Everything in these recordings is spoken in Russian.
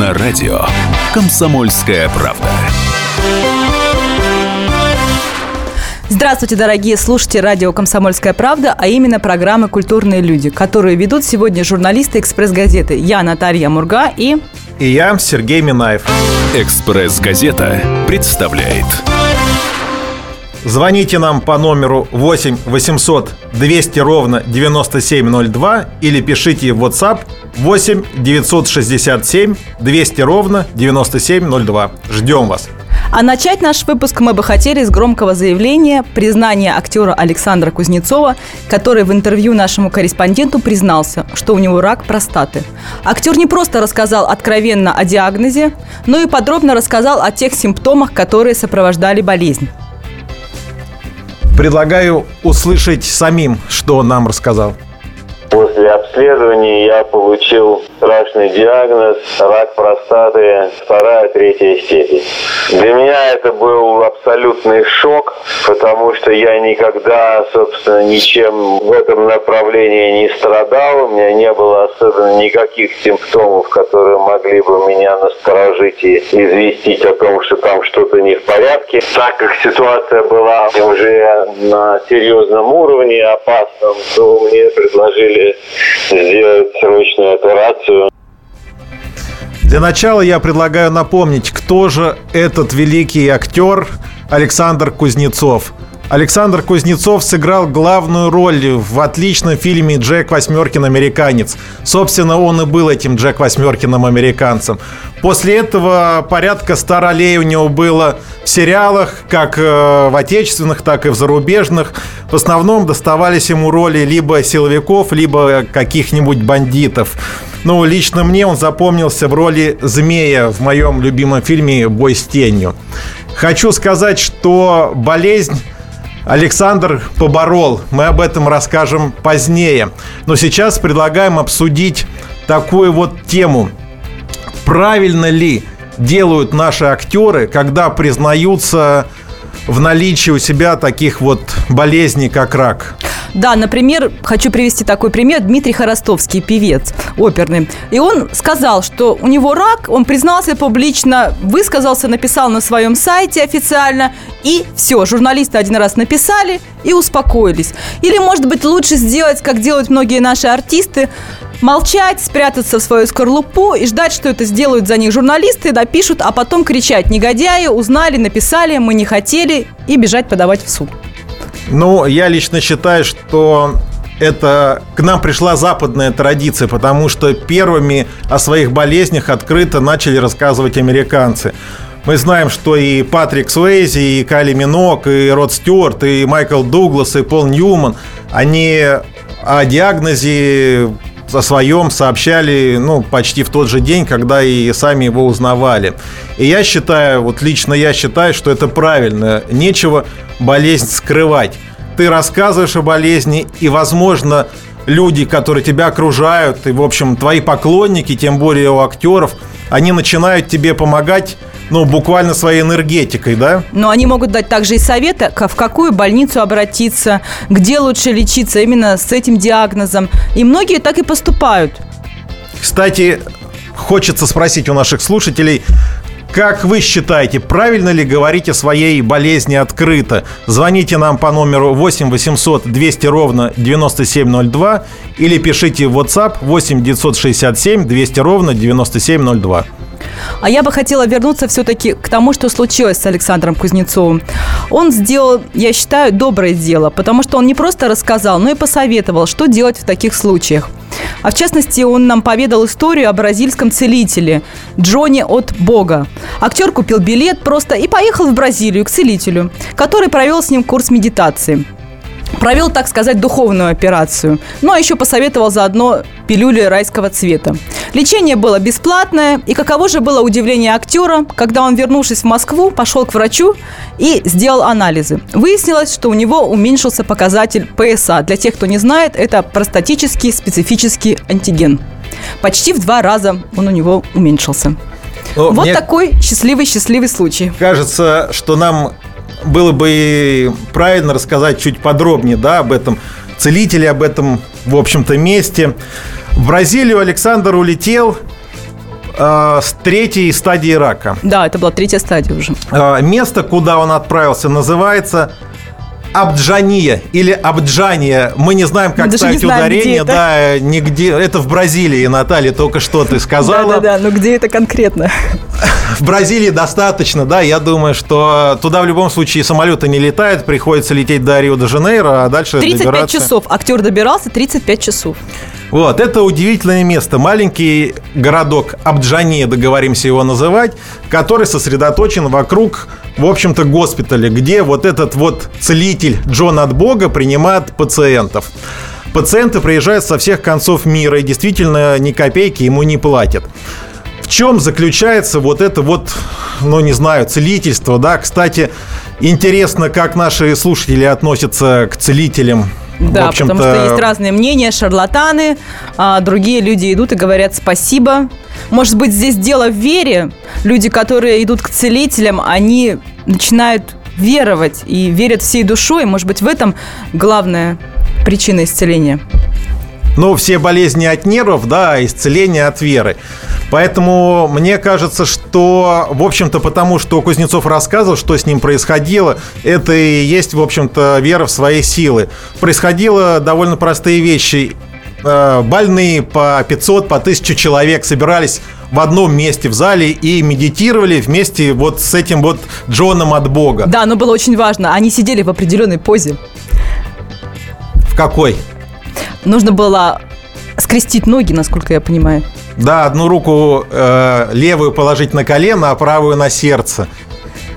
на радио «Комсомольская правда». Здравствуйте, дорогие слушатели радио «Комсомольская правда», а именно программы «Культурные люди», которые ведут сегодня журналисты «Экспресс-газеты». Я Наталья Мурга и... И я, Сергей Минаев. «Экспресс-газета» представляет... Звоните нам по номеру 8 800 200 ровно 9702 или пишите в WhatsApp 8 967 200 ровно 9702. Ждем вас. А начать наш выпуск мы бы хотели с громкого заявления признания актера Александра Кузнецова, который в интервью нашему корреспонденту признался, что у него рак простаты. Актер не просто рассказал откровенно о диагнозе, но и подробно рассказал о тех симптомах, которые сопровождали болезнь. Предлагаю услышать самим, что нам рассказал. После обследования я получил страшный диагноз – рак простаты вторая, третья степень. Для меня это был абсолютный шок, потому что я никогда, собственно, ничем в этом направлении не страдал. У меня не было особенно никаких симптомов, которые могли бы меня насторожить и известить о том, что там что-то не в порядке. Так как ситуация была уже на серьезном уровне, опасном, то мне предложили сделать срочную операцию. Для начала я предлагаю напомнить, кто же этот великий актер Александр Кузнецов. Александр Кузнецов сыграл главную роль в отличном фильме «Джек Восьмеркин. Американец». Собственно, он и был этим Джек Восьмеркиным американцем. После этого порядка 100 ролей у него было в сериалах, как э, в отечественных, так и в зарубежных. В основном доставались ему роли либо силовиков, либо каких-нибудь бандитов. Ну, лично мне он запомнился в роли змея в моем любимом фильме «Бой с тенью». Хочу сказать, что болезнь Александр поборол. Мы об этом расскажем позднее. Но сейчас предлагаем обсудить такую вот тему. Правильно ли делают наши актеры, когда признаются в наличии у себя таких вот болезней, как рак? Да, например, хочу привести такой пример. Дмитрий Хоростовский, певец оперный. И он сказал, что у него рак, он признался публично, высказался, написал на своем сайте официально, и все, журналисты один раз написали и успокоились. Или, может быть, лучше сделать, как делают многие наши артисты, молчать, спрятаться в свою скорлупу и ждать, что это сделают за них журналисты, напишут, а потом кричать «негодяи, узнали, написали, мы не хотели» и бежать подавать в суд. Ну, я лично считаю, что это к нам пришла западная традиция, потому что первыми о своих болезнях открыто начали рассказывать американцы. Мы знаем, что и Патрик Суэйзи, и Кали Минок, и Род Стюарт, и Майкл Дуглас, и Пол Ньюман, они о диагнозе о своем сообщали ну, почти в тот же день, когда и сами его узнавали. И я считаю, вот лично я считаю, что это правильно. Нечего болезнь скрывать. Ты рассказываешь о болезни, и, возможно, люди, которые тебя окружают, и, в общем, твои поклонники, тем более у актеров, они начинают тебе помогать ну, буквально своей энергетикой, да? Но они могут дать также и советы, в какую больницу обратиться, где лучше лечиться именно с этим диагнозом. И многие так и поступают. Кстати, хочется спросить у наших слушателей, как вы считаете, правильно ли говорить о своей болезни открыто? Звоните нам по номеру 8 800 200 ровно 9702 или пишите в WhatsApp 8 967 200 ровно 9702. А я бы хотела вернуться все-таки к тому, что случилось с Александром Кузнецовым. Он сделал, я считаю, доброе дело, потому что он не просто рассказал, но и посоветовал, что делать в таких случаях. А в частности, он нам поведал историю о бразильском целителе Джонни от Бога. Актер купил билет просто и поехал в Бразилию к целителю, который провел с ним курс медитации – Провел, так сказать, духовную операцию. Ну, а еще посоветовал заодно пилюли райского цвета. Лечение было бесплатное, и каково же было удивление актера, когда он, вернувшись в Москву, пошел к врачу и сделал анализы. Выяснилось, что у него уменьшился показатель ПСА. Для тех, кто не знает, это простатический специфический антиген. Почти в два раза он у него уменьшился. Но вот такой счастливый-счастливый случай. Кажется, что нам было бы правильно рассказать чуть подробнее да, об этом целителе, об этом, в общем-то, месте. В Бразилию Александр улетел э, с третьей стадии рака. Да, это была третья стадия уже. Э, место, куда он отправился, называется Абджания или Абджания. Мы не знаем, как ставить знаем, ударение. это. Да, нигде. Это в Бразилии, Наталья, только что ты сказала. Да-да-да, но где это конкретно? В Бразилии достаточно, да. Я думаю, что туда в любом случае самолеты не летают. Приходится лететь до Рио-де-Жанейро, а дальше 35 добираться. часов. Актер добирался 35 часов. Вот, это удивительное место. Маленький городок Абджания, договоримся его называть, который сосредоточен вокруг, в общем-то, госпиталя, где вот этот вот целитель Джон от Бога принимает пациентов. Пациенты приезжают со всех концов мира и действительно ни копейки ему не платят. В чем заключается вот это вот, ну не знаю, целительство, да? Кстати, интересно, как наши слушатели относятся к целителям. Да, потому что есть разные мнения, шарлатаны, а другие люди идут и говорят спасибо. Может быть, здесь дело в вере. Люди, которые идут к целителям, они начинают веровать и верят всей душой. Может быть, в этом главная причина исцеления. Ну, все болезни от нервов, да, исцеление от веры. Поэтому мне кажется, что, в общем-то, потому что Кузнецов рассказывал, что с ним происходило, это и есть, в общем-то, вера в свои силы. Происходило довольно простые вещи. Э, Больные по 500, по 1000 человек собирались в одном месте в зале и медитировали вместе вот с этим вот Джоном от Бога. Да, но было очень важно. Они сидели в определенной позе. В какой? Нужно было скрестить ноги, насколько я понимаю. Да, одну руку э, левую положить на колено, а правую на сердце.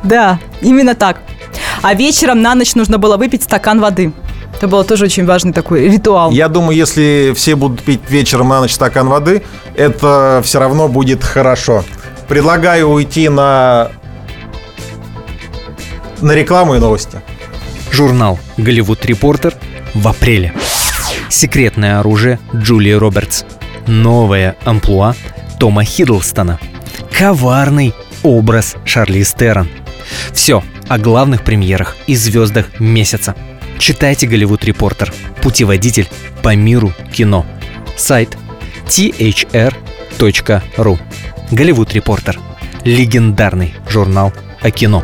Да, именно так. А вечером на ночь нужно было выпить стакан воды. Это был тоже очень важный такой ритуал. Я думаю, если все будут пить вечером на ночь стакан воды, это все равно будет хорошо. Предлагаю уйти на на рекламу и новости. Журнал «Голливуд Репортер» в апреле. Секретное оружие Джулии Робертс. Новая амплуа Тома Хиддлстона. Коварный образ Шарли Стерон. Все о главных премьерах и звездах месяца. Читайте «Голливуд Репортер» – путеводитель по миру кино. Сайт thr.ru «Голливуд Репортер» – легендарный журнал о кино.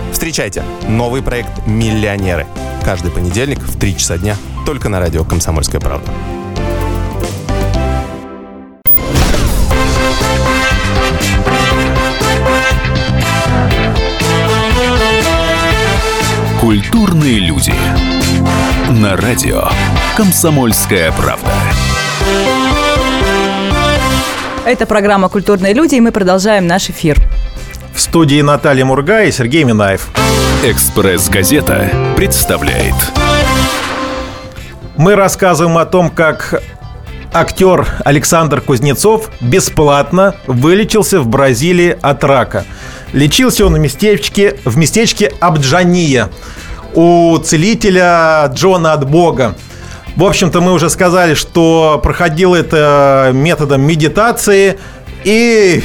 Встречайте новый проект «Миллионеры». Каждый понедельник в 3 часа дня только на радио «Комсомольская правда». Культурные люди. На радио Комсомольская правда. Это программа «Культурные люди», и мы продолжаем наш эфир. Студии Наталья Мурга и Сергей Минаев. «Экспресс-газета» представляет. Мы рассказываем о том, как актер Александр Кузнецов бесплатно вылечился в Бразилии от рака. Лечился он в местечке, в местечке Абджания у целителя Джона от Бога. В общем-то, мы уже сказали, что проходил это методом медитации и,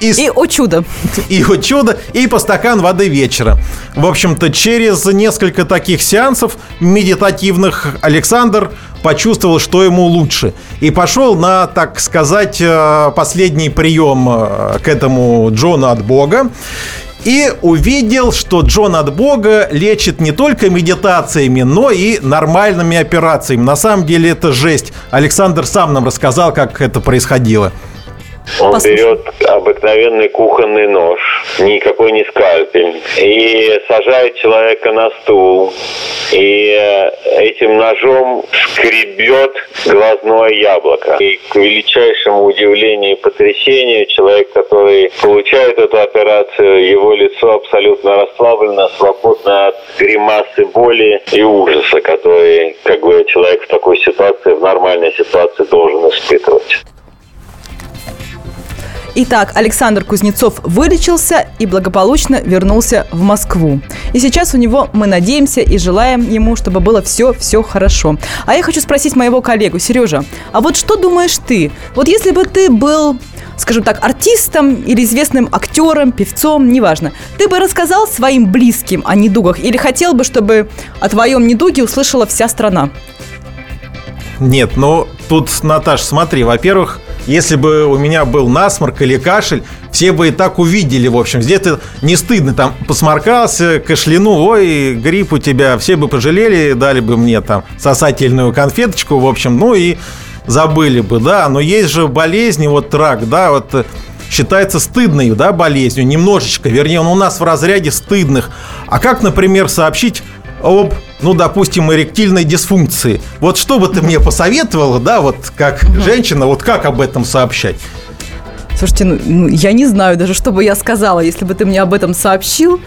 и, И, о чудо, и вот чудо, и по стакан воды вечера. В общем-то, через несколько таких сеансов медитативных Александр почувствовал, что ему лучше. И пошел на, так сказать, э, последний прием э, к этому Джону от Бога. И увидел, что Джон от Бога лечит не только медитациями, но и нормальными операциями. На самом деле это жесть. Александр сам нам рассказал, как это происходило. Он Послушай. берет обыкновенный кухонный нож, никакой не скальпель, и сажает человека на стул, и этим ножом скребет глазное яблоко. И к величайшему удивлению и потрясению человек, который получает эту операцию, его лицо абсолютно расслаблено, свободно от гримасы боли и ужаса, который как бы человек в такой ситуации, в нормальной ситуации должен испытывать. Итак, Александр Кузнецов вылечился и благополучно вернулся в Москву. И сейчас у него мы надеемся и желаем ему, чтобы было все-все хорошо. А я хочу спросить моего коллегу, Сережа, а вот что думаешь ты? Вот если бы ты был скажем так, артистом или известным актером, певцом, неважно. Ты бы рассказал своим близким о недугах или хотел бы, чтобы о твоем недуге услышала вся страна? Нет, ну тут, Наташ, смотри, во-первых, если бы у меня был насморк или кашель, все бы и так увидели, в общем. Здесь-то не стыдно, там посморкался, кашлянул, ой, грипп у тебя, все бы пожалели, дали бы мне там сосательную конфеточку, в общем, ну и забыли бы, да. Но есть же болезни, вот рак, да, вот считается стыдной, да, болезнью, немножечко, вернее, он у нас в разряде стыдных. А как, например, сообщить об, ну, допустим, эректильной дисфункции. Вот что бы ты мне посоветовала, да, вот как женщина, вот как об этом сообщать? Слушайте, ну, ну, я не знаю даже, что бы я сказала, если бы ты мне об этом сообщил,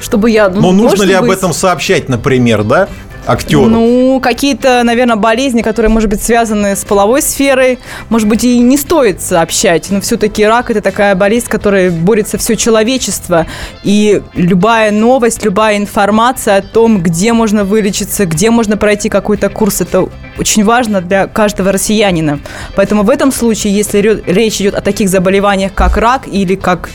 чтобы я... Ну, Но нужно ли быть... об этом сообщать, например, да? Актеру? Ну, какие-то, наверное, болезни, которые, может быть, связаны с половой сферой, может быть, и не стоит сообщать. Но все-таки рак – это такая болезнь, которой борется все человечество. И любая новость, любая информация о том, где можно вылечиться, где можно пройти какой-то курс, это очень важно для каждого россиянина. Поэтому в этом случае, если речь идет о таких заболеваниях, как рак или как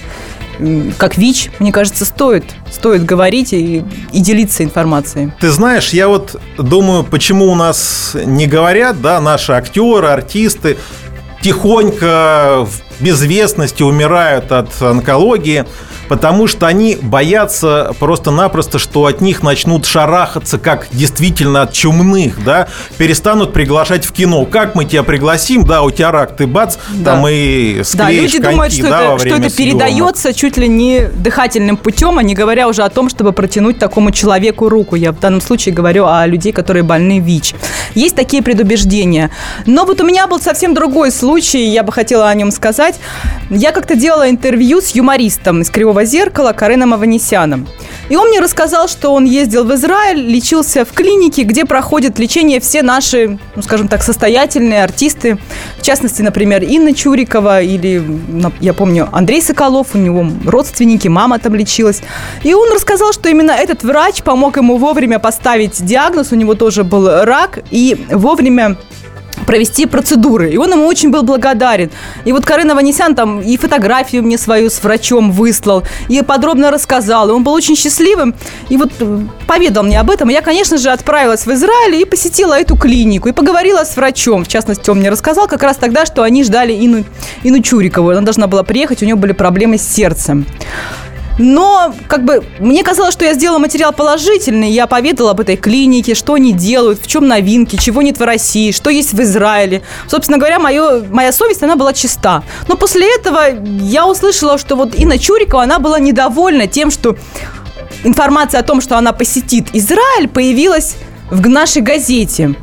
как ВИЧ, мне кажется, стоит, стоит говорить и, и делиться информацией. Ты знаешь, я вот думаю, почему у нас не говорят, да, наши актеры, артисты тихонько в безвестности умирают от онкологии – потому что они боятся просто-напросто, что от них начнут шарахаться, как действительно от чумных, да, перестанут приглашать в кино. Как мы тебя пригласим, да, у тебя рак, ты бац, да. там и склеишь Да, люди коньки, думают, что, да, это, что это передается чуть ли не дыхательным путем, а не говоря уже о том, чтобы протянуть такому человеку руку. Я в данном случае говорю о людей, которые больны ВИЧ. Есть такие предубеждения. Но вот у меня был совсем другой случай, я бы хотела о нем сказать. Я как-то делала интервью с юмористом из Кривого «Нового зеркала» Кареном Аванесяном. И он мне рассказал, что он ездил в Израиль, лечился в клинике, где проходят лечение все наши, ну, скажем так, состоятельные артисты. В частности, например, Инна Чурикова или, я помню, Андрей Соколов, у него родственники, мама там лечилась. И он рассказал, что именно этот врач помог ему вовремя поставить диагноз, у него тоже был рак, и вовремя провести процедуры. И он ему очень был благодарен. И вот Карен Аванесян там и фотографию мне свою с врачом выслал, и подробно рассказал. И он был очень счастливым. И вот э, поведал мне об этом. И я, конечно же, отправилась в Израиль и посетила эту клинику. И поговорила с врачом. В частности, он мне рассказал как раз тогда, что они ждали Ину, Ину Чурикову. Она должна была приехать, у нее были проблемы с сердцем. Но, как бы, мне казалось, что я сделала материал положительный. Я поведала об этой клинике, что они делают, в чем новинки, чего нет в России, что есть в Израиле. Собственно говоря, мое, моя совесть, она была чиста. Но после этого я услышала, что вот Инна Чурикова, она была недовольна тем, что информация о том, что она посетит Израиль, появилась в нашей газете.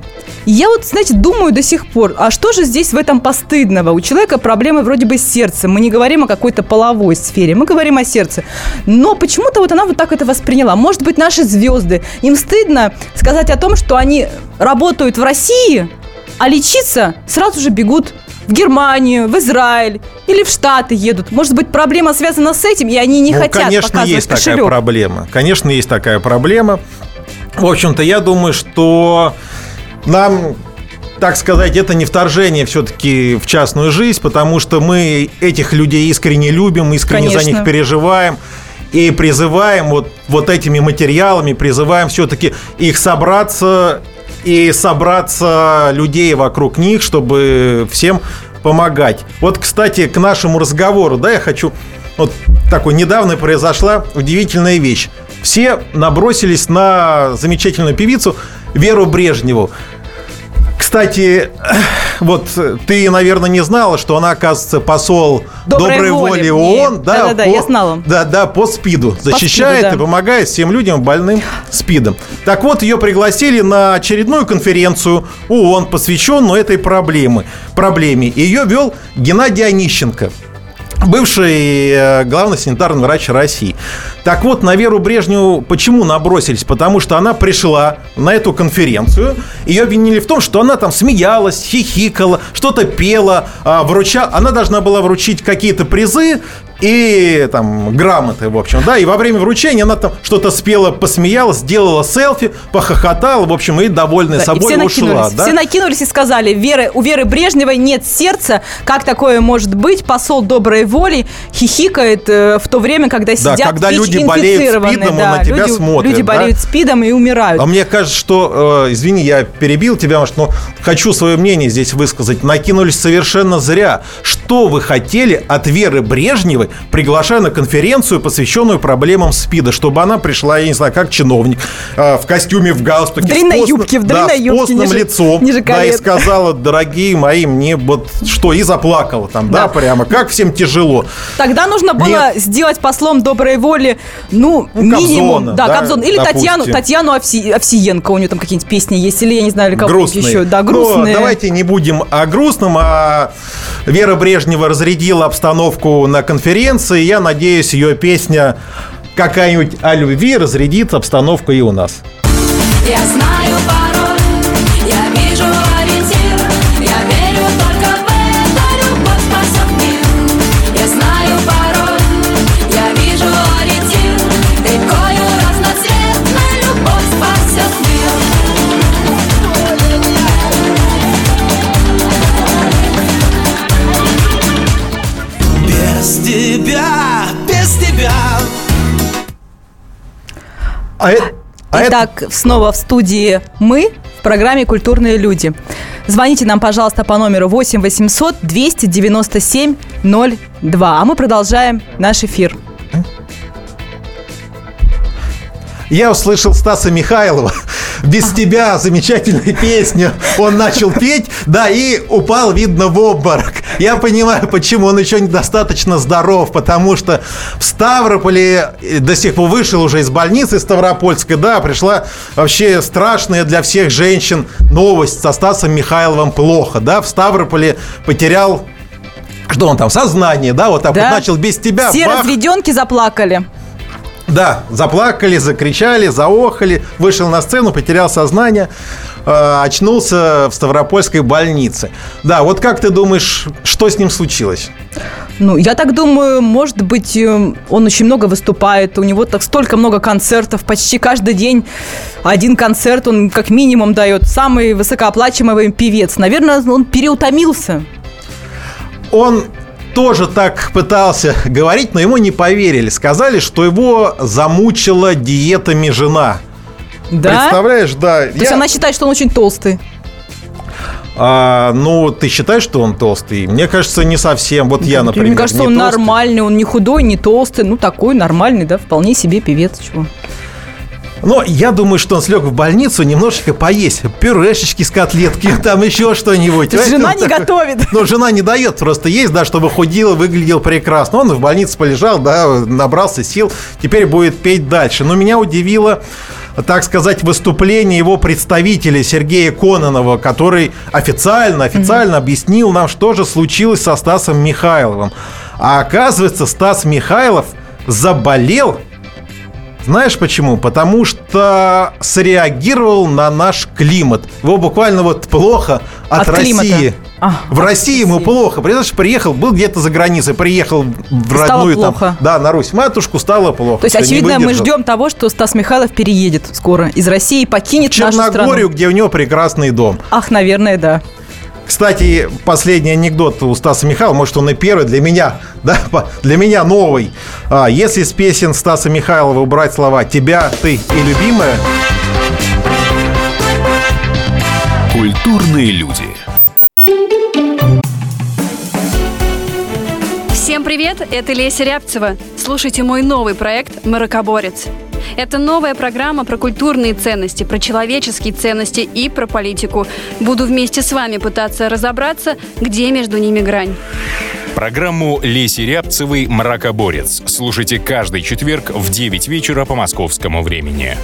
Я вот, знаете, думаю до сих пор, а что же здесь в этом постыдного? У человека проблемы вроде бы с сердцем. Мы не говорим о какой-то половой сфере, мы говорим о сердце. Но почему-то вот она вот так это восприняла. Может быть, наши звезды, им стыдно сказать о том, что они работают в России, а лечиться сразу же бегут в Германию, в Израиль или в Штаты едут. Может быть, проблема связана с этим, и они не ну, хотят конечно, показывать есть кошелек. такая проблема. Конечно, есть такая проблема. В общем-то, я думаю, что нам так сказать, это не вторжение все-таки в частную жизнь, потому что мы этих людей искренне любим, искренне Конечно. за них переживаем и призываем вот, вот этими материалами, призываем все-таки их собраться и собраться людей вокруг них, чтобы всем помогать. Вот, кстати, к нашему разговору, да, я хочу... Вот такой недавно произошла удивительная вещь. Все набросились на замечательную певицу Веру Брежневу. Кстати, вот ты, наверное, не знала, что она, оказывается, посол Доброй доброй, воли воли мне. ООН. Да-да-да, по- я знала. Да, да, по СПИДу. Защищает СПИДу, да. и помогает всем людям больным СПИДом. Так вот, ее пригласили на очередную конференцию ООН, посвященную этой проблеме. проблеме. Ее вел Геннадий Онищенко бывший э, главный санитарный врач России. Так вот, на Веру Брежневу почему набросились? Потому что она пришла на эту конференцию, ее обвинили в том, что она там смеялась, хихикала, что-то пела, а, вруча... она должна была вручить какие-то призы и там грамоты, в общем, да, и во время вручения она там что-то спела, посмеялась, сделала селфи, похохотала, в общем, и довольная Да, и собой все ушла, накинулись, да. все накинулись и сказали, Веры, у Веры Брежневой нет сердца, как такое может быть? Посол доброй воли хихикает э, в то время, когда сидят когда люди болеют СПИДом, он да, на тебя люди, смотрит, Люди да? болеют СПИДом и умирают. А мне кажется, что, э, извини, я перебил тебя, может, но хочу свое мнение здесь высказать. Накинулись совершенно зря. Что вы хотели от Веры Брежневой, приглашая на конференцию, посвященную проблемам СПИДа, чтобы она пришла, я не знаю, как чиновник, э, в костюме, в галстуке, В длинной с постным- юбке, в да, длинной с юбке, постным ниже- лицом, ниже да, и сказала, дорогие мои, мне вот что, и заплакала там, да, Да. прямо, как всем тяжело. Тогда нужно было сделать послом доброй воли, ну, Ну, минимум. Кобзона, да, да, Кобзон. Или допустим. Татьяну, Татьяну Овси- Овсиенко. У нее там какие-нибудь песни есть. Или я не знаю, или кого грустные. еще. Да, Но грустные. давайте не будем о грустном, а Вера Брежнева разрядила обстановку на конференции. Я надеюсь, ее песня какая-нибудь о любви разрядит обстановку и у нас. Я знаю А это, а это- Итак, снова в студии мы в программе «Культурные люди». Звоните нам, пожалуйста, по номеру 8 800 297 02. А мы продолжаем наш эфир. я услышал Стаса Михайлова. Без тебя замечательная песня. Он начал петь, да, и упал, видно, в обморок. Я понимаю, почему он еще недостаточно здоров, потому что в Ставрополе э, до сих пор вышел уже из больницы Ставропольской, да, пришла вообще страшная для всех женщин новость со Стасом Михайловым плохо, да, в Ставрополе потерял что он там, сознание, да, вот так Да. вот начал без тебя. Все бах, разведенки заплакали. Да, заплакали, закричали, заохали, вышел на сцену, потерял сознание, э, очнулся в Ставропольской больнице. Да, вот как ты думаешь, что с ним случилось? Ну, я так думаю, может быть, э, он очень много выступает, у него так столько много концертов, почти каждый день один концерт он как минимум дает. Самый высокооплачиваемый певец. Наверное, он переутомился. Он тоже так пытался говорить, но ему не поверили. Сказали, что его замучила диетами жена. Да? Представляешь, да. То есть она считает, что он очень толстый. А, ну, ты считаешь, что он толстый? Мне кажется, не совсем. Вот я, например, Мне кажется, не он толстый. нормальный, он не худой, не толстый, ну такой нормальный, да, вполне себе певец. Чего? Но я думаю, что он слег в больницу немножечко поесть. Пюрешечки с котлетки, там еще что-нибудь. Жена не готовит. Ну, жена не дает просто есть, да, чтобы худел, выглядел прекрасно. Он в больнице полежал, да, набрался сил, теперь будет петь дальше. Но меня удивило, так сказать, выступление его представителя Сергея Кононова, который официально, официально объяснил нам, что же случилось со Стасом Михайловым. А оказывается, Стас Михайлов заболел знаешь почему? Потому что среагировал на наш климат. Его буквально вот плохо от, От климата. России. А, в от России ему плохо. Представляешь, приехал, был где-то за границей, приехал в Стало родную там. плохо. Да, на Русь. Матушку стало плохо. То есть, очевидно, мы ждем того, что Стас Михайлов переедет скоро из России и покинет нашу страну. Черногорию, где у него прекрасный дом. Ах, наверное, да. Кстати, последний анекдот у Стаса Михайлова, может, он и первый для меня, да, для меня новый. А, если с песен Стаса Михайлова убрать слова «тебя», «ты» и «любимая», Культурные люди. Всем привет, это Леся Рябцева. Слушайте мой новый проект «Маракоборец». Это новая программа про культурные ценности, про человеческие ценности и про политику. Буду вместе с вами пытаться разобраться, где между ними грань. Программу Леси Рябцевой «Мракоборец» слушайте каждый четверг в 9 вечера по московскому времени.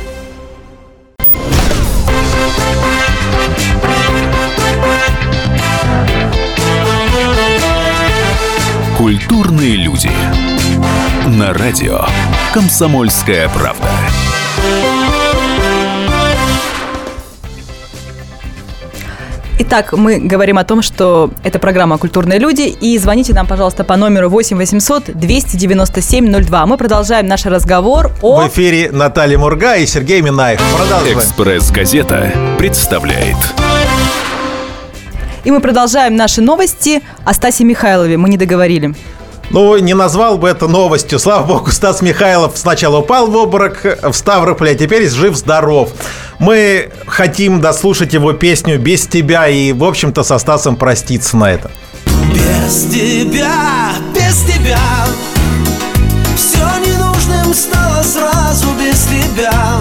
Культурные люди. На радио «Комсомольская правда». Итак, мы говорим о том, что это программа «Культурные люди». И звоните нам, пожалуйста, по номеру 8 800 297 02. Мы продолжаем наш разговор о... В эфире Наталья Мурга и Сергей Минаев. Продолжаем. «Экспресс-газета» представляет И мы продолжаем наши новости о Стасе Михайлове. Мы не договорили. Ну, не назвал бы это новостью. Слава богу, Стас Михайлов сначала упал в обморок в Ставрополе, а теперь жив-здоров. Мы хотим дослушать его песню «Без тебя» и, в общем-то, со Стасом проститься на это. Без тебя, без тебя Все ненужным стало сразу без тебя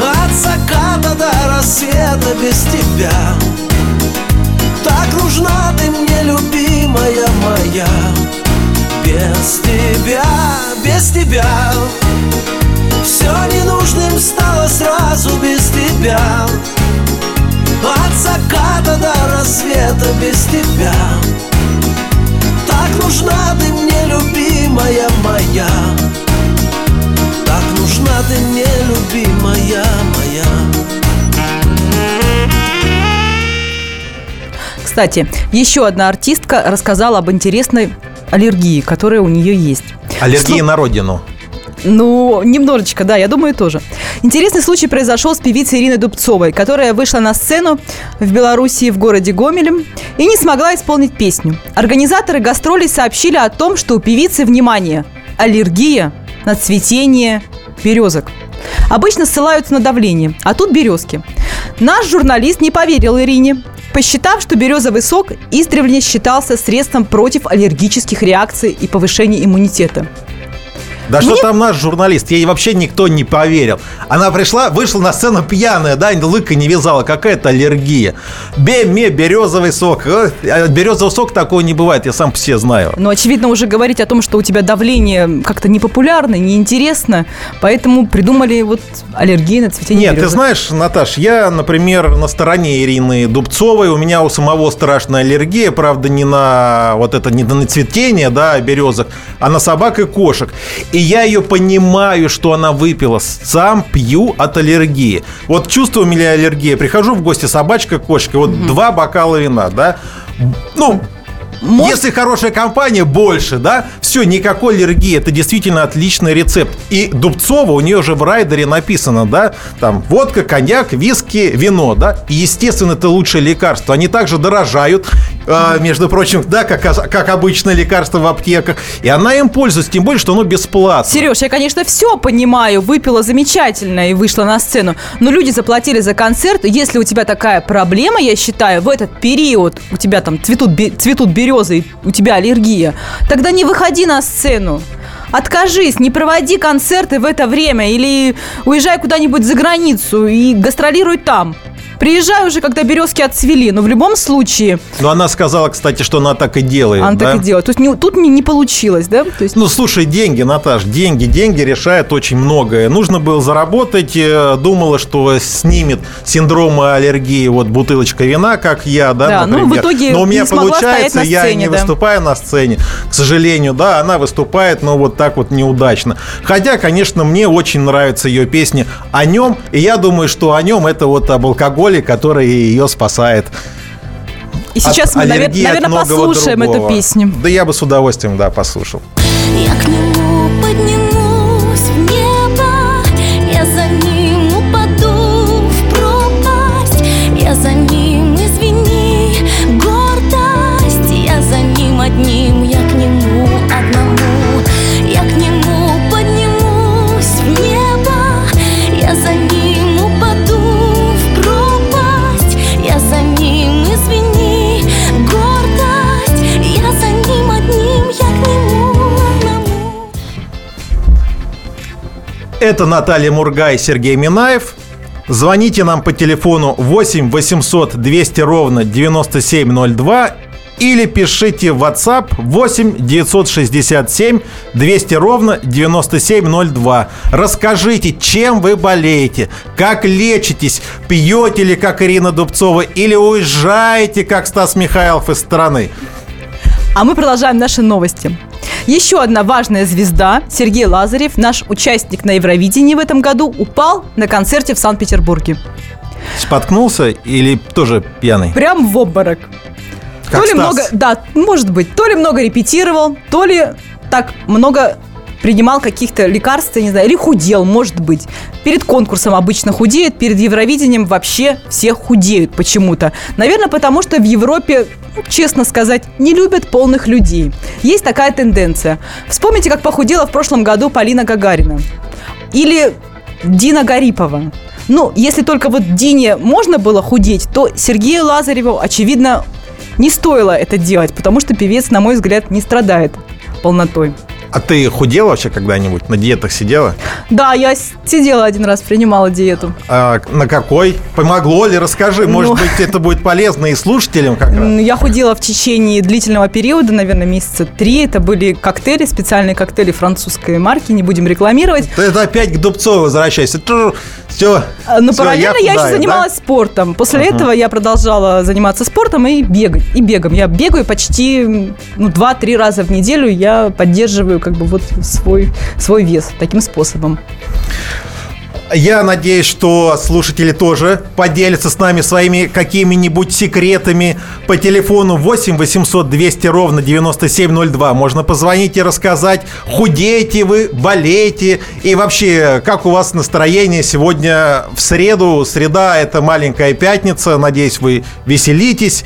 От заката до рассвета без тебя Так нужна ты мне, любимая моя. Без тебя, без тебя. Все ненужным стало сразу без тебя. От заката до рассвета без тебя. Так нужна ты мне, любимая моя. Так нужна ты мне, любимая моя Кстати, еще одна артистка рассказала об интересной аллергии, которая у нее есть. Аллергия Слу- на родину. Ну, немножечко, да, я думаю, тоже. Интересный случай произошел с певицей Ириной Дубцовой, которая вышла на сцену в Белоруссии в городе Гомеле и не смогла исполнить песню. Организаторы гастролей сообщили о том, что у певицы, внимание, аллергия на цветение березок. Обычно ссылаются на давление, а тут березки. Наш журналист не поверил Ирине, посчитав, что березовый сок издревле считался средством против аллергических реакций и повышения иммунитета. Да что там наш журналист? Ей вообще никто не поверил. Она пришла, вышла на сцену пьяная, да, лыка не вязала. Какая-то аллергия. Бе-ме, березовый сок. Э, а Березовый сок такого не бывает, я сам себе знаю. Но, очевидно, уже говорить о том, что у тебя давление как-то непопулярно, неинтересно, поэтому придумали вот аллергию на цветение Нет, ты березок. знаешь, Наташ, я, например, на стороне Ирины Дубцовой. У меня у самого страшная аллергия, правда, не на вот это, не на цветение, да, березок, а на собак и кошек. И я ее понимаю, что она выпила. Сам пью от аллергии. Вот чувствую у меня аллергия. Прихожу в гости, собачка, кошка, вот два бокала вина, да. Ну, Если хорошая компания, больше, да? Все, никакой аллергии. Это действительно отличный рецепт. И Дубцова, у нее же в райдере написано, да? Там водка, коньяк, виски, вино, да? И, естественно, это лучшее лекарство. Они также дорожают, э, между прочим, да, как, как обычное лекарство в аптеках. И она им пользуется, тем более, что оно бесплатно. Сереж, я, конечно, все понимаю, выпила замечательно и вышла на сцену, но люди заплатили за концерт, если у тебя такая проблема, я считаю, в этот период у тебя там цветут, цветут березы, у тебя аллергия, тогда не выходи на сцену. Откажись, не проводи концерты в это время или уезжай куда-нибудь за границу и гастролируй там. Приезжай уже, когда березки отцвели, но в любом случае Но она сказала, кстати, что она так и делает. она да? так и делает. То есть не- тут не, не получилось, да? То есть Ну, слушай, деньги, Наташ, деньги, деньги решают очень многое. Нужно было заработать, э, думала, что снимет синдром аллергии, вот бутылочка вина, как я, да, Да, ну, в например. итоге Но у меня получается, на я сцене, не да. выступаю на сцене, к сожалению, да, она выступает, но вот так вот неудачно. Хотя, конечно, мне очень нравится ее песни о нем, и я думаю, что о нем это вот об алкоголе, который ее спасает. И сейчас от мы, наверное, послушаем эту другого. песню. Да я бы с удовольствием, да, послушал. Я к нему Это Наталья Мургай, Сергей Минаев. Звоните нам по телефону 8 800 200 ровно 9702 или пишите в WhatsApp 8 967 200 ровно 9702. Расскажите, чем вы болеете, как лечитесь, пьете ли, как Ирина Дубцова, или уезжаете, как Стас Михайлов из страны. А мы продолжаем наши новости. Еще одна важная звезда, Сергей Лазарев, наш участник на Евровидении в этом году, упал на концерте в Санкт-Петербурге. Споткнулся или тоже пьяный? Прям в обморок. Как то ли Стас. много, да, может быть, то ли много репетировал, то ли так много принимал каких-то лекарств, не знаю, или худел, может быть. Перед конкурсом обычно худеет, перед Евровидением вообще все худеют почему-то. Наверное, потому что в Европе, честно сказать, не любят полных людей. Есть такая тенденция. Вспомните, как похудела в прошлом году Полина Гагарина. Или Дина Гарипова. Ну, если только вот Дине можно было худеть, то Сергею Лазареву, очевидно, не стоило это делать, потому что певец, на мой взгляд, не страдает полнотой. А ты худела вообще когда-нибудь? На диетах сидела? Да, я сидела один раз, принимала диету. А на какой? Помогло ли? Расскажи. Может Ну. быть, это будет полезно и слушателям как раз. Я худела в течение длительного периода, наверное, месяца три. Это были коктейли, специальные коктейли французской марки, не будем рекламировать. Это опять к Дубцову возвращайся. Все. А, Но параллельно я, еще занималась спортом. После этого я продолжала заниматься спортом и бегать. И бегом. Я бегаю почти ну, 2-3 раза в неделю. Я поддерживаю как бы вот свой, свой вес таким способом. Я надеюсь, что слушатели тоже поделятся с нами своими какими-нибудь секретами по телефону 8 800 200 ровно 9702. Можно позвонить и рассказать, худеете вы, болеете и вообще, как у вас настроение сегодня в среду. Среда – это маленькая пятница. Надеюсь, вы веселитесь.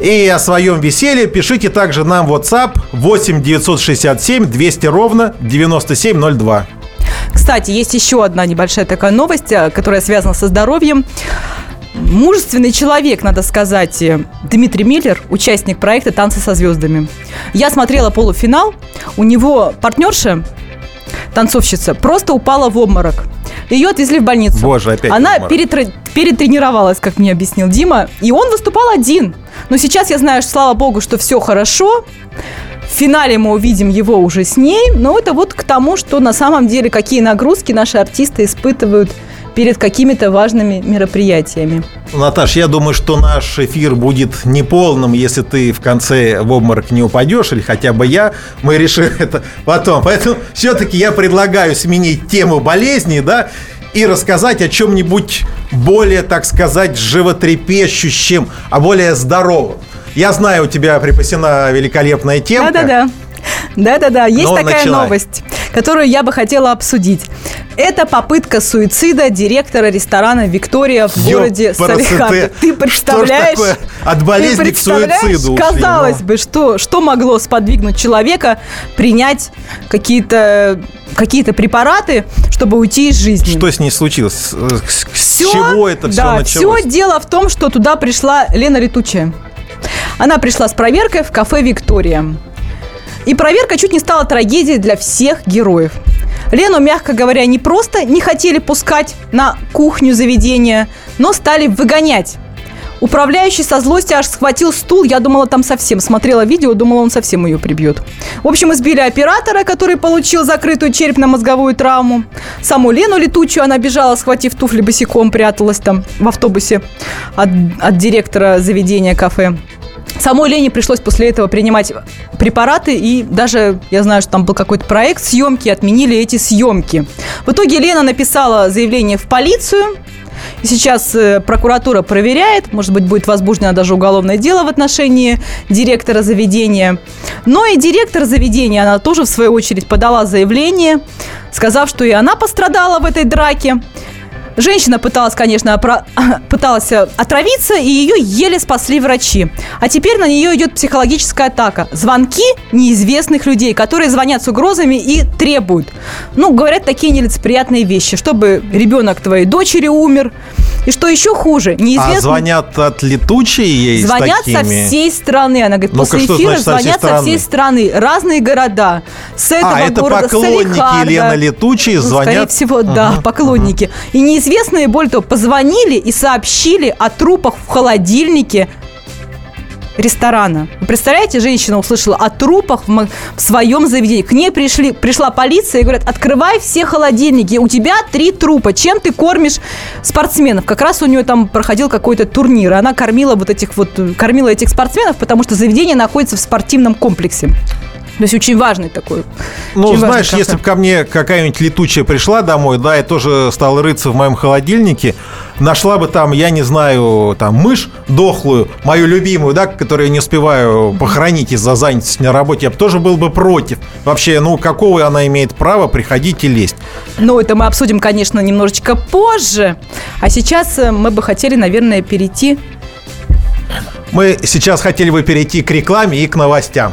И о своем веселье пишите также нам в WhatsApp 8 967 200 ровно 9702. Кстати, есть еще одна небольшая такая новость, э, которая связана со здоровьем. Мужественный человек, надо сказать, э, Дмитрий Миллер, участник проекта «Танцы со звездами». Я смотрела полуфинал, у него партнерша, танцовщица, просто упала в обморок. Ее отвезли в больницу. Боже, опять Она перетр- перетренировалась, как мне объяснил Дима, и он выступал один. Но сейчас я знаю, что, слава богу, что все хорошо. В финале мы увидим его уже с ней, но это вот к тому, что на самом деле какие нагрузки наши артисты испытывают перед какими-то важными мероприятиями. Наташ, я думаю, что наш эфир будет неполным, если ты в конце в обморок не упадешь, или хотя бы я. Мы решим это потом. Поэтому все-таки я предлагаю сменить тему болезни, да, и рассказать о чем-нибудь более, так сказать, животрепещущем, а более здоровом. Я знаю, у тебя припасена великолепная темка. Да-да-да. Да-да-да, есть Ну, такая начинай. новость, которую я бы хотела обсудить. Это попытка суицида директора ресторана «Виктория» в городе Ёпарасоте. Салихард. Ты представляешь? Что ж такое? От болезни Ты к суициду ушли, Казалось ну. бы, что, что могло сподвигнуть человека принять какие-то какие-то препараты, чтобы уйти из жизни. Что с ней случилось? С, с- с чего это все да, началось? все дело в том, что туда пришла Лена Летучая. Она пришла с проверкой в кафе «Виктория». И проверка чуть не стала трагедией для всех героев. Лену, мягко говоря, не просто не хотели пускать на кухню заведения, но стали выгонять. Управляющий со злости аж схватил стул. Я думала, там совсем смотрела видео, думала, он совсем ее прибьет. В общем, избили оператора, который получил закрытую черепно-мозговую травму. Саму Лену летучую она бежала, схватив туфли босиком, пряталась там в автобусе от, от директора заведения кафе. Самой Лене пришлось после этого принимать препараты, и даже, я знаю, что там был какой-то проект съемки, отменили эти съемки. В итоге Лена написала заявление в полицию, и сейчас э, прокуратура проверяет, может быть, будет возбуждено даже уголовное дело в отношении директора заведения. Но и директор заведения, она тоже, в свою очередь, подала заявление, сказав, что и она пострадала в этой драке. Женщина пыталась, конечно, опра- пыталась э, отравиться, и ее еле спасли врачи. А теперь на нее идет психологическая атака. Звонки неизвестных людей, которые звонят с угрозами и требуют. Ну, говорят такие нелицеприятные вещи, чтобы ребенок твоей дочери умер, И что еще хуже, неизвестно... А звонят от летучей ей Звонят со всей страны. Она говорит, Ну-ка, после эфира значит со всей звонят со всей страны. Разные города. С этого А, это города, поклонники Салихарда. Елены Летучей Ну, звонят? Скорее всего, да, поклонники. И неизвестные, более того, позвонили и сообщили о трупах в холодильнике ресторана. Вы представляете, женщина услышала о трупах в, в своем заведении. К ней пришли, пришла полиция и говорят, открывай все холодильники, у тебя три трупа. Чем ты кормишь спортсменов? Как раз у нее там проходил какой-то турнир, и она кормила вот этих вот, кормила этих спортсменов, потому что заведение находится в спортивном комплексе. То есть очень важный такой. Ну, знаешь, если бы ко мне какая-нибудь летучая пришла домой, да, и тоже стала рыться в моем холодильнике, нашла бы там, я не знаю, там, мышь дохлую, мою любимую, да, которую я не успеваю похоронить из-за занятости на работе, я бы тоже был бы против. Вообще, ну, какого она имеет право приходить и лезть? Ну, это мы обсудим, конечно, немножечко позже. А сейчас э, мы бы хотели, наверное, перейти Мы сейчас хотели бы перейти к рекламе и к новостям.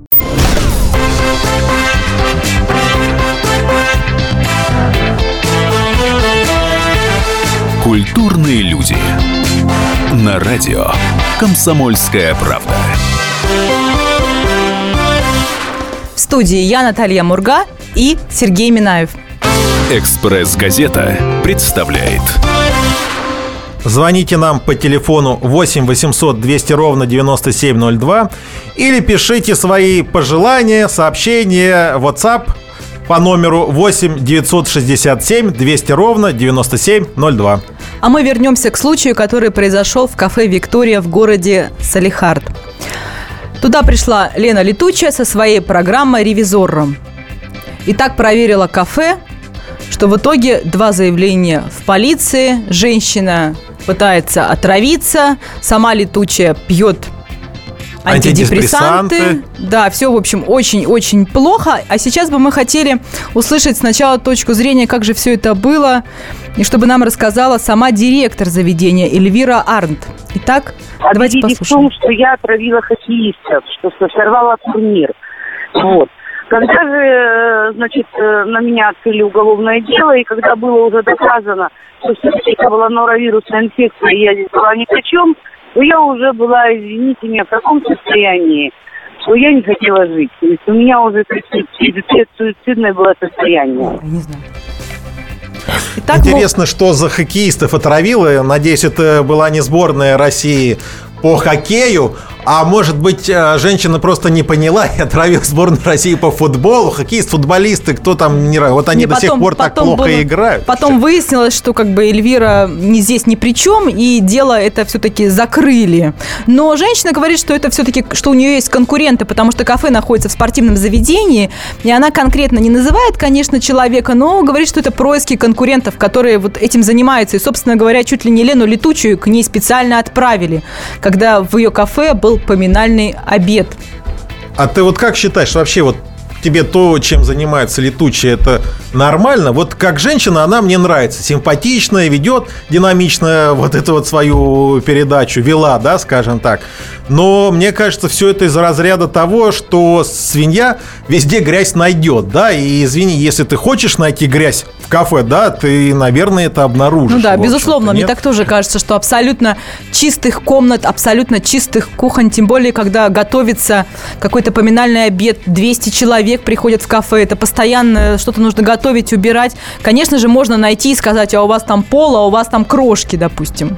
Культурные люди. На радио «Комсомольская правда». В студии я, Наталья Мурга и Сергей Минаев. «Экспресс-газета» представляет. Звоните нам по телефону 8 800 200 ровно 9702 или пишите свои пожелания, сообщения WhatsApp по номеру 8 967 200 ровно 9702. А мы вернемся к случаю, который произошел в кафе «Виктория» в городе Салихард. Туда пришла Лена Летучая со своей программой «Ревизором». И так проверила кафе, что в итоге два заявления в полиции. Женщина пытается отравиться, сама летучая пьет антидепрессанты. Антидепрессанты. Да, все, в общем, очень-очень плохо. А сейчас бы мы хотели услышать сначала точку зрения, как же все это было, и чтобы нам рассказала сама директор заведения Эльвира Арнт. Итак, давайте Обвинили в послушаем. том, что я отравила хоккеистов, что сорвала турнир. Вот. Когда же, э, значит, э, на меня открыли уголовное дело, и когда было уже доказано, что все-таки это была норовирусная инфекция, и я здесь была ни при чем, то я уже была, извините меня, в таком состоянии, что я не хотела жить. То есть у меня уже суицидное было состояние. Не знаю. Итак, ну, Интересно, что за хоккеистов отравило. Надеюсь, это была не сборная России по хоккею, а может быть, э, женщина просто не поняла и отравила сборную России по футболу. Хоккеист, футболисты, кто там не... Вот они Не, до сих пор так плохо было- играют. Потом выяснилось, что как бы Эльвира не здесь ни при чем, и дело это все-таки закрыли. Но женщина говорит, что это все-таки, что у нее есть конкуренты, потому что кафе находится в спортивном заведении, и она конкретно не называет, конечно, человека, но говорит, что это происки конкурентов, которые вот этим занимаются. И, собственно говоря, чуть ли не Лену Летучую к ней специально отправили, когда в ее кафе был поминальный обед. А ты вот как считаешь, вообще вот тебе то, чем занимается летучая, это нормально? Вот как женщина она мне нравится, симпатичная, ведет динамично вот эту вот свою передачу, вела, да, скажем так. Но мне кажется, все это из разряда того, что свинья везде грязь найдет, да, и извини, если ты хочешь найти грязь в кафе, да, ты, наверное, это обнаружишь. Ну да, безусловно, мне так тоже кажется, что абсолютно чистых комнат, абсолютно чистых кухонь, тем более, когда готовится какой-то поминальный обед, 200 человек приходят в кафе, это постоянно что-то нужно готовить, убирать. Конечно же, можно найти и сказать, а у вас там пол, а у вас там крошки, допустим.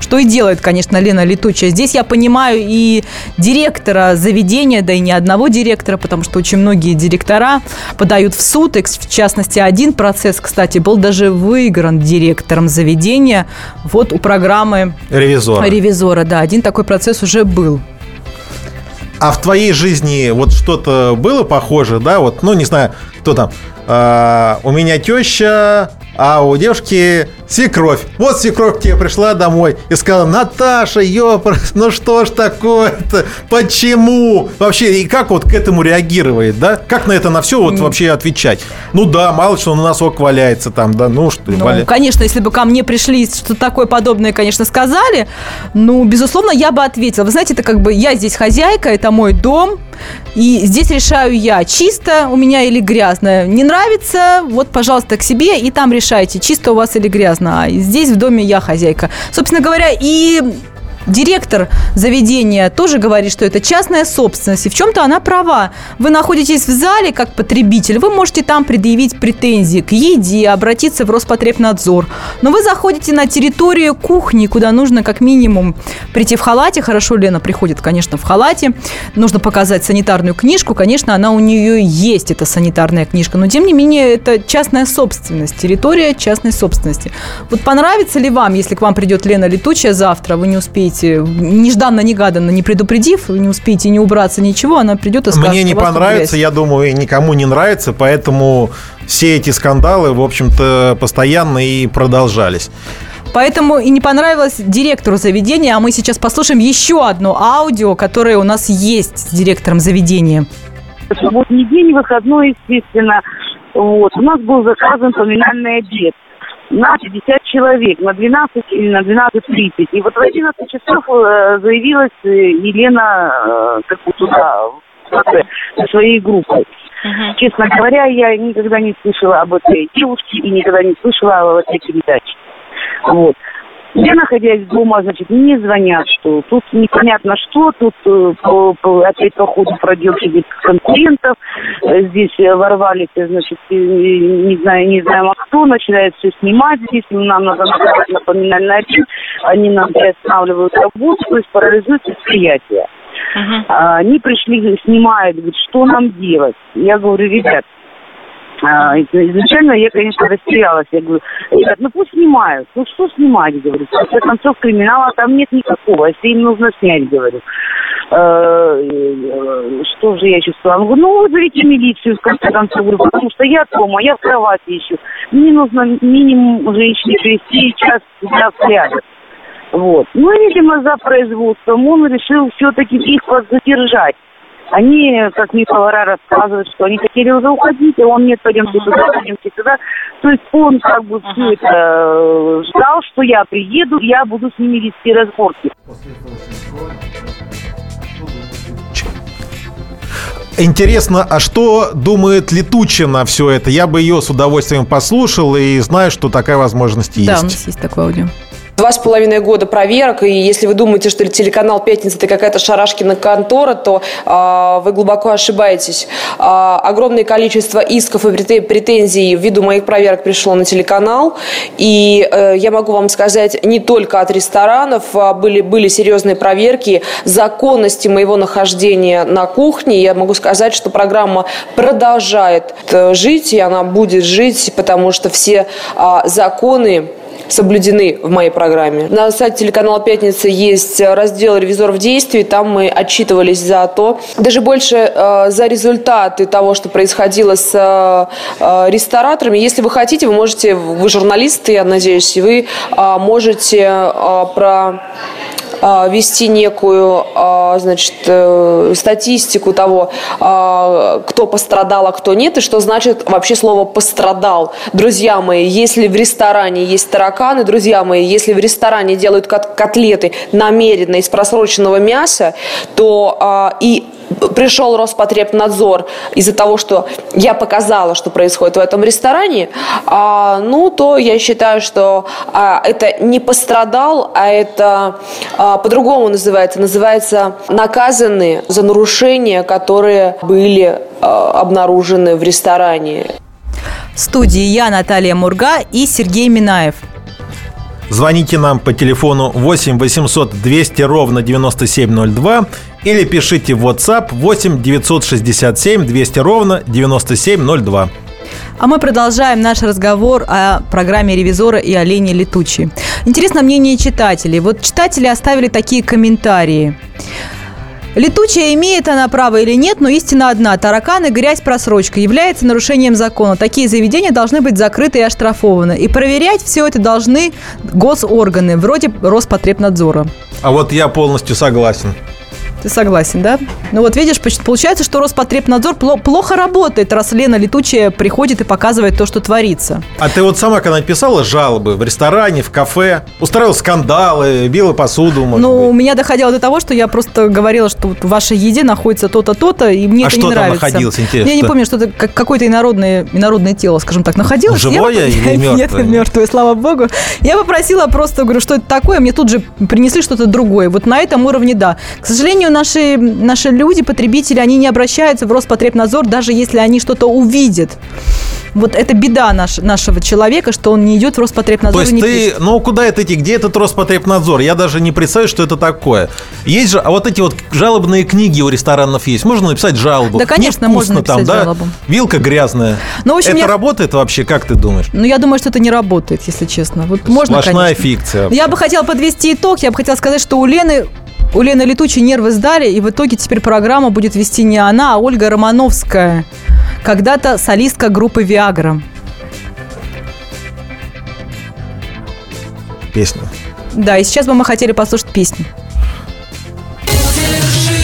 Что и делает, конечно, Лена Летучая. Здесь я понимаю и директора заведения, да и не одного директора, потому что очень многие директора подают в суд. И, в частности, один процесс, кстати, был даже выигран директором заведения. Вот у программы Ревизора. ревизора, да, один такой процесс уже был. А в твоей жизни вот что-то было похоже, да? Вот, ну, не знаю, кто там. А, у меня теща, а у девушки свекровь. Вот свекровь к тебе пришла домой и сказала, Наташа, ёпр, ну что ж такое-то? Почему? Вообще, и как вот к этому реагировает, да? Как на это на все вот вообще отвечать? Ну да, мало что на носок валяется там, да, ну что, Ну, валя- конечно, если бы ко мне пришли, что такое подобное, конечно, сказали, ну, безусловно, я бы ответила. Вы знаете, это как бы я здесь хозяйка, это мой дом, и здесь решаю я, чисто у меня или грязно. Не нравится, вот, пожалуйста, к себе, и там решайте, чисто у вас или грязно. А здесь в доме я хозяйка. Собственно говоря, и Директор заведения тоже говорит, что это частная собственность, и в чем-то она права. Вы находитесь в зале как потребитель, вы можете там предъявить претензии к еде, обратиться в Роспотребнадзор. Но вы заходите на территорию кухни, куда нужно как минимум прийти в халате. Хорошо, Лена приходит, конечно, в халате. Нужно показать санитарную книжку. Конечно, она у нее есть, эта санитарная книжка. Но, тем не менее, это частная собственность, территория частной собственности. Вот понравится ли вам, если к вам придет Лена Летучая завтра, вы не успеете, нежданно-негаданно, не предупредив, не успеете не убраться, ничего, она придет и скажет, Мне не «У вас тут понравится, грязь». я думаю, и никому не нравится, поэтому все эти скандалы, в общем-то, постоянно и продолжались. Поэтому и не понравилось директору заведения, а мы сейчас послушаем еще одно аудио, которое у нас есть с директором заведения. Субботний день, выходной, естественно. Вот. У нас был заказан поминальный обед на 50 человек, на 12 или на 12.30. И вот в 11 часов э, заявилась э, Елена э, как бы туда, со своей группой. Честно говоря, я никогда не слышала об этой девушке и никогда не слышала об этой передаче. Вот. Я, находясь дома, значит, мне звонят, что тут непонятно что, тут э, по- по- опять по ходу проделки конкурентов, э, здесь э, ворвались, значит, не знаю, не знаем а кто, начинает все снимать здесь, нам надо наказать напоминальный обед, они нам приостанавливают работу, то есть парализуют предприятие. А, Они пришли, снимают, говорят, что нам делать? Я говорю, ребят, изначально я, конечно, растерялась. Я говорю, ну пусть снимают. Ну что снимать, говорю. В конце концов, криминала там нет никакого. Если им нужно снять, говорю. Э, э, Что же я сказала? Он говорит, ну вызовите милицию, в конце концов, говорю, потому что я дома, я в кровати еще. Мне нужно минимум женщине привести час для порядок. Вот. Ну, видимо, за производством он решил все-таки их задержать. Они, как мне повара рассказывают, что они хотели уже уходить, а он нет, пойдемте туда, пойдемте туда. То есть он как бы все это э, ждал, что я приеду, и я буду с ними вести разборки. Интересно, а что думает Летучая на все это? Я бы ее с удовольствием послушал и знаю, что такая возможность есть. Да, у нас есть такое аудио. Два с половиной года проверок, и если вы думаете, что телеканал «Пятница» – это какая-то шарашкина контора, то а, вы глубоко ошибаетесь. А, огромное количество исков и прете- претензий ввиду моих проверок пришло на телеканал, и э, я могу вам сказать, не только от ресторанов, а были, были серьезные проверки законности моего нахождения на кухне. Я могу сказать, что программа продолжает э, жить, и она будет жить, потому что все а, законы соблюдены в моей программе. На сайте телеканала «Пятница» есть раздел «Ревизор в действии». Там мы отчитывались за то, даже больше э, за результаты того, что происходило с э, э, рестораторами. Если вы хотите, вы можете, вы журналисты, я надеюсь, вы э, можете э, про э, вести некую э, значит, э, статистику того, э, кто пострадал, а кто нет, и что значит вообще слово «пострадал». Друзья мои, если в ресторане есть тараканы, друзья мои, если в ресторане делают кот- котлеты намеренно из просроченного мяса, то и пришел Роспотребнадзор из-за того, что я показала, что происходит в этом ресторане, а, ну, то я считаю, что а, это не пострадал, а это а, по-другому называется. Называется наказаны за нарушения, которые были а, обнаружены в ресторане. В студии я, Наталья Мурга и Сергей Минаев. Звоните нам по телефону 8 800 200 ровно 9702 или пишите в WhatsApp 8 967 200 ровно 9702. А мы продолжаем наш разговор о программе «Ревизора» и «Олене летучей». Интересно мнение читателей. Вот читатели оставили такие комментарии. Летучая имеет она право или нет, но истина одна. Тараканы, грязь, просрочка является нарушением закона. Такие заведения должны быть закрыты и оштрафованы. И проверять все это должны госорганы, вроде Роспотребнадзора. А вот я полностью согласен. Ты согласен, да? Ну вот видишь, получается, что Роспотребнадзор пло- плохо работает, раз Лена Летучая приходит и показывает то, что творится. А ты вот сама, когда писала жалобы в ресторане, в кафе, устраивала скандалы, била посуду, может Ну, быть. у меня доходило до того, что я просто говорила, что вот в вашей еде находится то-то, то-то, и мне А это что не нравится. находилось, интересно? Я не помню, что-то как, какое-то инородное, инородное тело, скажем так, находилось. Живое я, или Нет, мертвое? мертвое, слава богу. Я попросила просто, говорю, что это такое, мне тут же принесли что-то другое. Вот на этом уровне, да. К сожалению, наши, наши люди, потребители, они не обращаются в Роспотребнадзор, даже если они что-то увидят. Вот это беда наш, нашего человека, что он не идет в Роспотребнадзор То есть и не ты, пишет. ну куда это идти? Где этот Роспотребнадзор? Я даже не представляю, что это такое. Есть же, а вот эти вот жалобные книги у ресторанов есть. Можно написать жалобу. Да, конечно, можно написать да? жалобу. Вилка грязная. Ну, в общем, это я- работает вообще, как ты думаешь? Ну, я думаю, что это не работает, если честно. Вот можно, Сплошная конечно. фикция. Я бы хотела подвести итог. Я бы хотела сказать, что у Лены у Лены Летучей нервы сдали, и в итоге теперь программу будет вести не она, а Ольга Романовская. Когда-то солистка группы «Виагра». Песня. Да, и сейчас бы мы хотели послушать песню. Держи,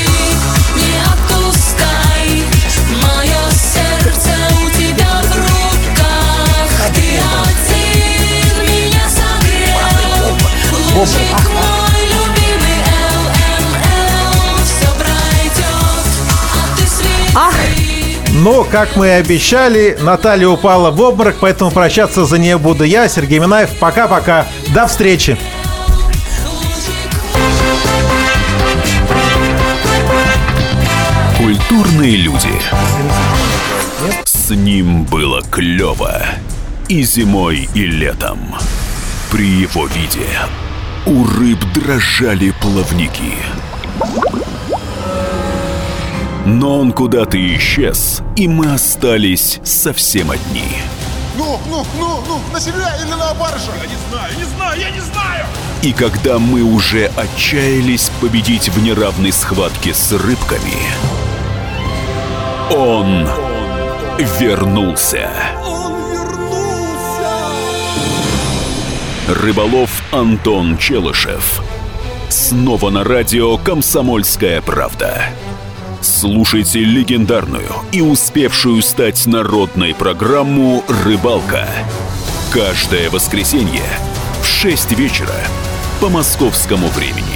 не Но, как мы и обещали, Наталья упала в обморок, поэтому прощаться за нее буду я, Сергей Минаев. Пока-пока. До встречи. Культурные люди. С ним было клево. И зимой, и летом. При его виде у рыб дрожали плавники. Но он куда-то исчез, и мы остались совсем одни. Ну, ну, ну, ну, на себя или на баржу? Я не знаю, не знаю, я не знаю! И когда мы уже отчаялись победить в неравной схватке с рыбками, он вернулся. Рыболов Антон Челышев. Снова на радио «Комсомольская правда». Слушайте легендарную и успевшую стать народной программу «Рыбалка». Каждое воскресенье в 6 вечера по московскому времени.